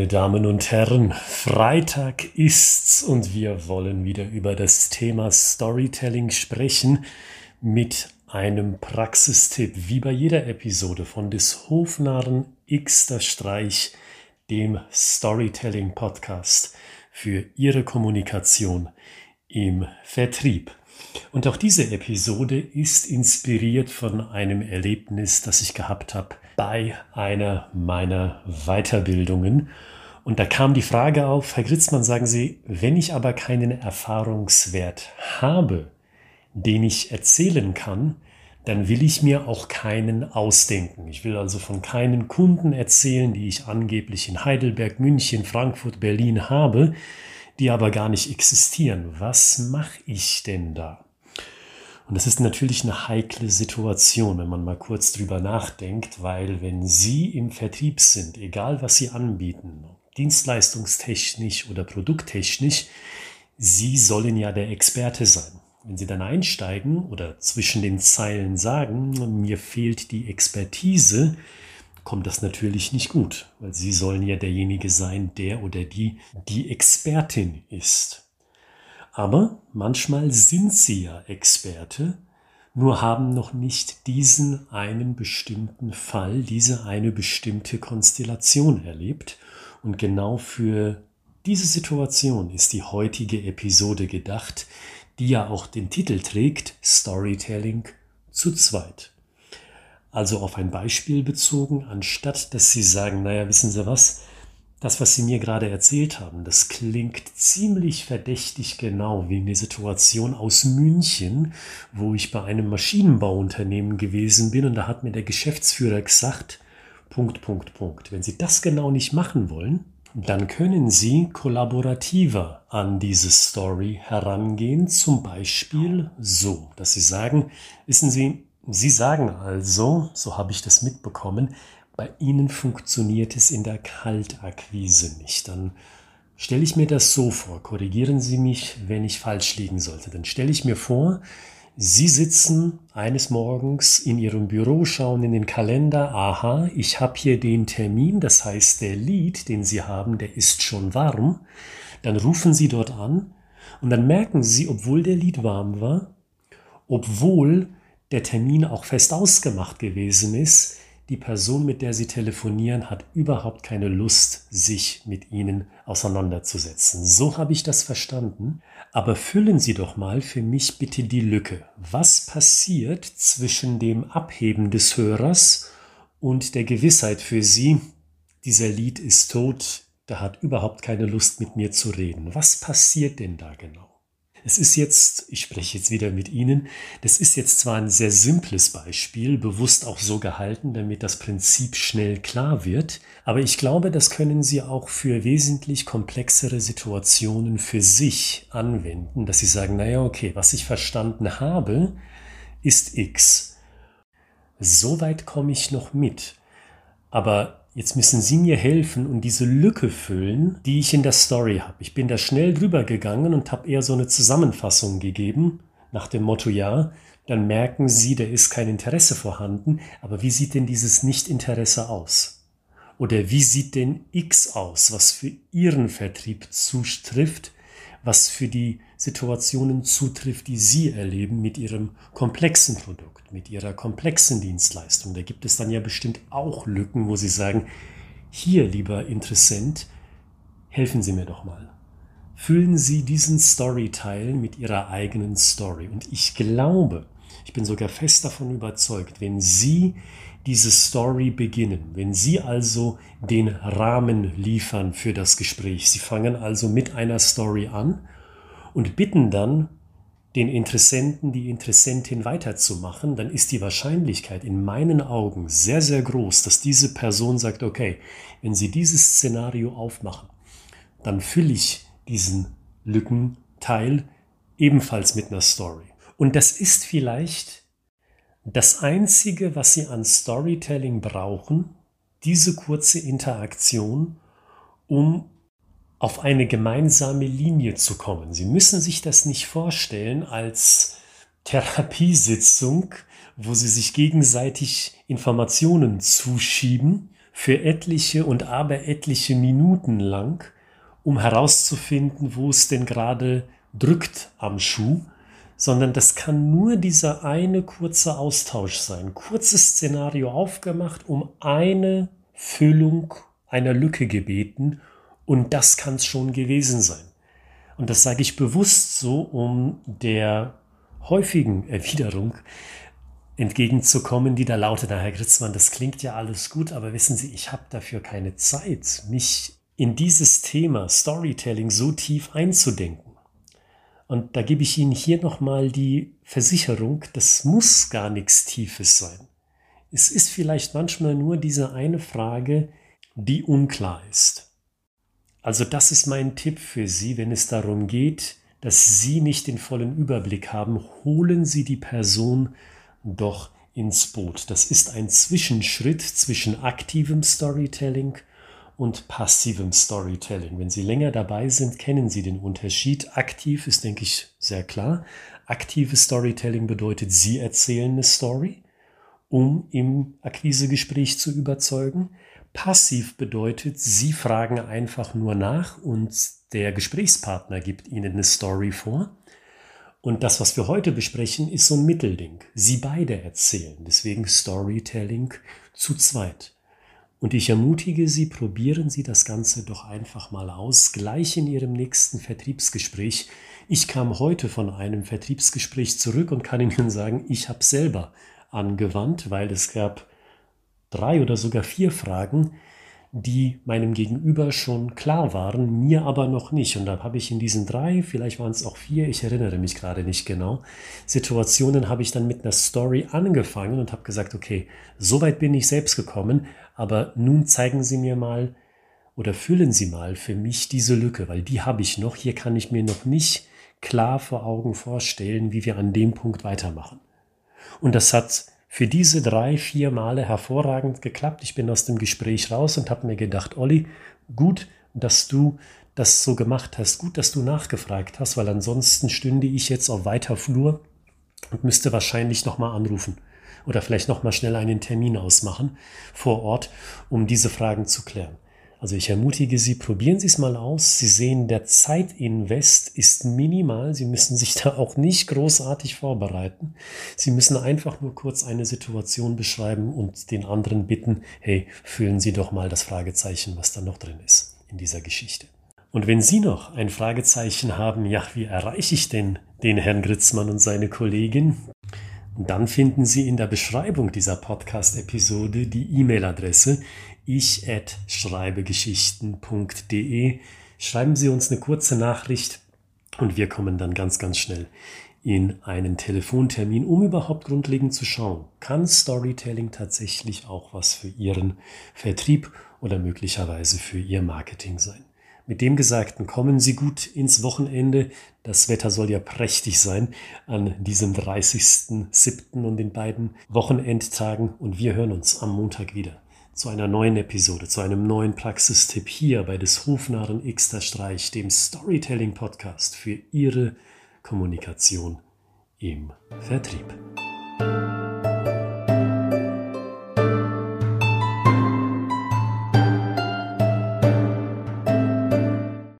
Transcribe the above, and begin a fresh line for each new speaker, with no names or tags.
Meine Damen und Herren, Freitag ist's und wir wollen wieder über das Thema Storytelling sprechen mit einem Praxistipp, wie bei jeder Episode von des Hofnarren Xter Streich, dem Storytelling Podcast für Ihre Kommunikation im Vertrieb. Und auch diese Episode ist inspiriert von einem Erlebnis, das ich gehabt habe bei einer meiner Weiterbildungen. Und da kam die Frage auf, Herr Gritzmann, sagen Sie, wenn ich aber keinen Erfahrungswert habe, den ich erzählen kann, dann will ich mir auch keinen ausdenken. Ich will also von keinen Kunden erzählen, die ich angeblich in Heidelberg, München, Frankfurt, Berlin habe, die aber gar nicht existieren. Was mache ich denn da? Und das ist natürlich eine heikle Situation, wenn man mal kurz drüber nachdenkt, weil wenn Sie im Vertrieb sind, egal was Sie anbieten, dienstleistungstechnisch oder produkttechnisch, Sie sollen ja der Experte sein. Wenn Sie dann einsteigen oder zwischen den Zeilen sagen, mir fehlt die Expertise, kommt das natürlich nicht gut, weil Sie sollen ja derjenige sein, der oder die die Expertin ist. Aber manchmal sind sie ja Experte, nur haben noch nicht diesen einen bestimmten Fall, diese eine bestimmte Konstellation erlebt. Und genau für diese Situation ist die heutige Episode gedacht, die ja auch den Titel trägt Storytelling zu zweit. Also auf ein Beispiel bezogen, anstatt dass Sie sagen, naja, wissen Sie was, das, was Sie mir gerade erzählt haben, das klingt ziemlich verdächtig genau wie eine Situation aus München, wo ich bei einem Maschinenbauunternehmen gewesen bin und da hat mir der Geschäftsführer gesagt, Punkt, Punkt, Punkt. Wenn Sie das genau nicht machen wollen, dann können Sie kollaborativer an diese Story herangehen, zum Beispiel so, dass Sie sagen, wissen Sie, Sie sagen also, so habe ich das mitbekommen, bei Ihnen funktioniert es in der Kaltakquise nicht. Dann stelle ich mir das so vor, korrigieren Sie mich, wenn ich falsch liegen sollte. Dann stelle ich mir vor, Sie sitzen eines Morgens in Ihrem Büro, schauen in den Kalender, aha, ich habe hier den Termin, das heißt der Lied, den Sie haben, der ist schon warm. Dann rufen Sie dort an und dann merken Sie, obwohl der Lied warm war, obwohl der Termin auch fest ausgemacht gewesen ist, die Person, mit der Sie telefonieren, hat überhaupt keine Lust, sich mit Ihnen auseinanderzusetzen. So habe ich das verstanden. Aber füllen Sie doch mal für mich bitte die Lücke. Was passiert zwischen dem Abheben des Hörers und der Gewissheit für Sie, dieser Lied ist tot, der hat überhaupt keine Lust mit mir zu reden. Was passiert denn da genau? Es ist jetzt, ich spreche jetzt wieder mit Ihnen, das ist jetzt zwar ein sehr simples Beispiel, bewusst auch so gehalten, damit das Prinzip schnell klar wird, aber ich glaube, das können Sie auch für wesentlich komplexere Situationen für sich anwenden, dass Sie sagen, naja, okay, was ich verstanden habe, ist X. Soweit komme ich noch mit. Aber Jetzt müssen Sie mir helfen und diese Lücke füllen, die ich in der Story habe. Ich bin da schnell drüber gegangen und habe eher so eine Zusammenfassung gegeben, nach dem Motto, ja, dann merken Sie, da ist kein Interesse vorhanden, aber wie sieht denn dieses Nicht-Interesse aus? Oder wie sieht denn X aus, was für Ihren Vertrieb zutrifft, was für die Situationen zutrifft, die Sie erleben mit Ihrem komplexen Produkt, mit Ihrer komplexen Dienstleistung. Da gibt es dann ja bestimmt auch Lücken, wo Sie sagen, hier, lieber Interessent, helfen Sie mir doch mal. Füllen Sie diesen Storyteil mit Ihrer eigenen Story. Und ich glaube, ich bin sogar fest davon überzeugt, wenn Sie diese Story beginnen, wenn Sie also den Rahmen liefern für das Gespräch, Sie fangen also mit einer Story an und bitten dann den Interessenten, die Interessentin weiterzumachen, dann ist die Wahrscheinlichkeit in meinen Augen sehr, sehr groß, dass diese Person sagt, okay, wenn Sie dieses Szenario aufmachen, dann fülle ich diesen Lückenteil ebenfalls mit einer Story. Und das ist vielleicht das Einzige, was Sie an Storytelling brauchen, diese kurze Interaktion, um auf eine gemeinsame Linie zu kommen. Sie müssen sich das nicht vorstellen als Therapiesitzung, wo Sie sich gegenseitig Informationen zuschieben, für etliche und aber etliche Minuten lang, um herauszufinden, wo es denn gerade drückt am Schuh, sondern das kann nur dieser eine kurze Austausch sein. Kurzes Szenario aufgemacht, um eine Füllung einer Lücke gebeten und das kann es schon gewesen sein. Und das sage ich bewusst so, um der häufigen Erwiderung entgegenzukommen, die da lautet, na Herr Gritzmann, das klingt ja alles gut, aber wissen Sie, ich habe dafür keine Zeit, mich in dieses Thema Storytelling so tief einzudenken. Und da gebe ich Ihnen hier nochmal die Versicherung, das muss gar nichts Tiefes sein. Es ist vielleicht manchmal nur diese eine Frage, die unklar ist. Also das ist mein Tipp für Sie, wenn es darum geht, dass Sie nicht den vollen Überblick haben, holen Sie die Person doch ins Boot. Das ist ein Zwischenschritt zwischen aktivem Storytelling und passivem Storytelling. Wenn Sie länger dabei sind, kennen Sie den Unterschied. Aktiv ist, denke ich, sehr klar. Aktives Storytelling bedeutet, Sie erzählen eine Story, um im Akquisegespräch zu überzeugen. Passiv bedeutet, Sie fragen einfach nur nach und der Gesprächspartner gibt Ihnen eine Story vor. Und das, was wir heute besprechen, ist so ein Mittelding. Sie beide erzählen. Deswegen Storytelling zu zweit. Und ich ermutige Sie, probieren Sie das Ganze doch einfach mal aus, gleich in Ihrem nächsten Vertriebsgespräch. Ich kam heute von einem Vertriebsgespräch zurück und kann Ihnen sagen, ich habe selber angewandt, weil es gab drei oder sogar vier Fragen, die meinem Gegenüber schon klar waren, mir aber noch nicht. Und da habe ich in diesen drei, vielleicht waren es auch vier, ich erinnere mich gerade nicht genau, Situationen habe ich dann mit einer Story angefangen und habe gesagt, okay, so weit bin ich selbst gekommen, aber nun zeigen Sie mir mal oder füllen Sie mal für mich diese Lücke, weil die habe ich noch. Hier kann ich mir noch nicht klar vor Augen vorstellen, wie wir an dem Punkt weitermachen. Und das hat für diese drei, vier Male hervorragend geklappt. Ich bin aus dem Gespräch raus und habe mir gedacht, Olli, gut, dass du das so gemacht hast, gut, dass du nachgefragt hast, weil ansonsten stünde ich jetzt auf weiter Flur und müsste wahrscheinlich nochmal anrufen oder vielleicht nochmal schnell einen Termin ausmachen vor Ort, um diese Fragen zu klären. Also ich ermutige Sie, probieren Sie es mal aus. Sie sehen, der Zeitinvest ist minimal. Sie müssen sich da auch nicht großartig vorbereiten. Sie müssen einfach nur kurz eine Situation beschreiben und den anderen bitten, hey, füllen Sie doch mal das Fragezeichen, was da noch drin ist in dieser Geschichte. Und wenn Sie noch ein Fragezeichen haben, ja, wie erreiche ich denn den Herrn Gritzmann und seine Kollegin? Dann finden Sie in der Beschreibung dieser Podcast-Episode die E-Mail-Adresse, ich@schreibegeschichten.de. Schreiben Sie uns eine kurze Nachricht und wir kommen dann ganz, ganz schnell in einen Telefontermin, um überhaupt grundlegend zu schauen, kann Storytelling tatsächlich auch was für Ihren Vertrieb oder möglicherweise für Ihr Marketing sein. Mit dem Gesagten kommen Sie gut ins Wochenende. Das Wetter soll ja prächtig sein an diesem 30.07. und den beiden Wochenendtagen und wir hören uns am Montag wieder zu einer neuen Episode, zu einem neuen Praxistipp hier bei des Hofnarren Xter Streich, dem Storytelling Podcast für Ihre Kommunikation im Vertrieb.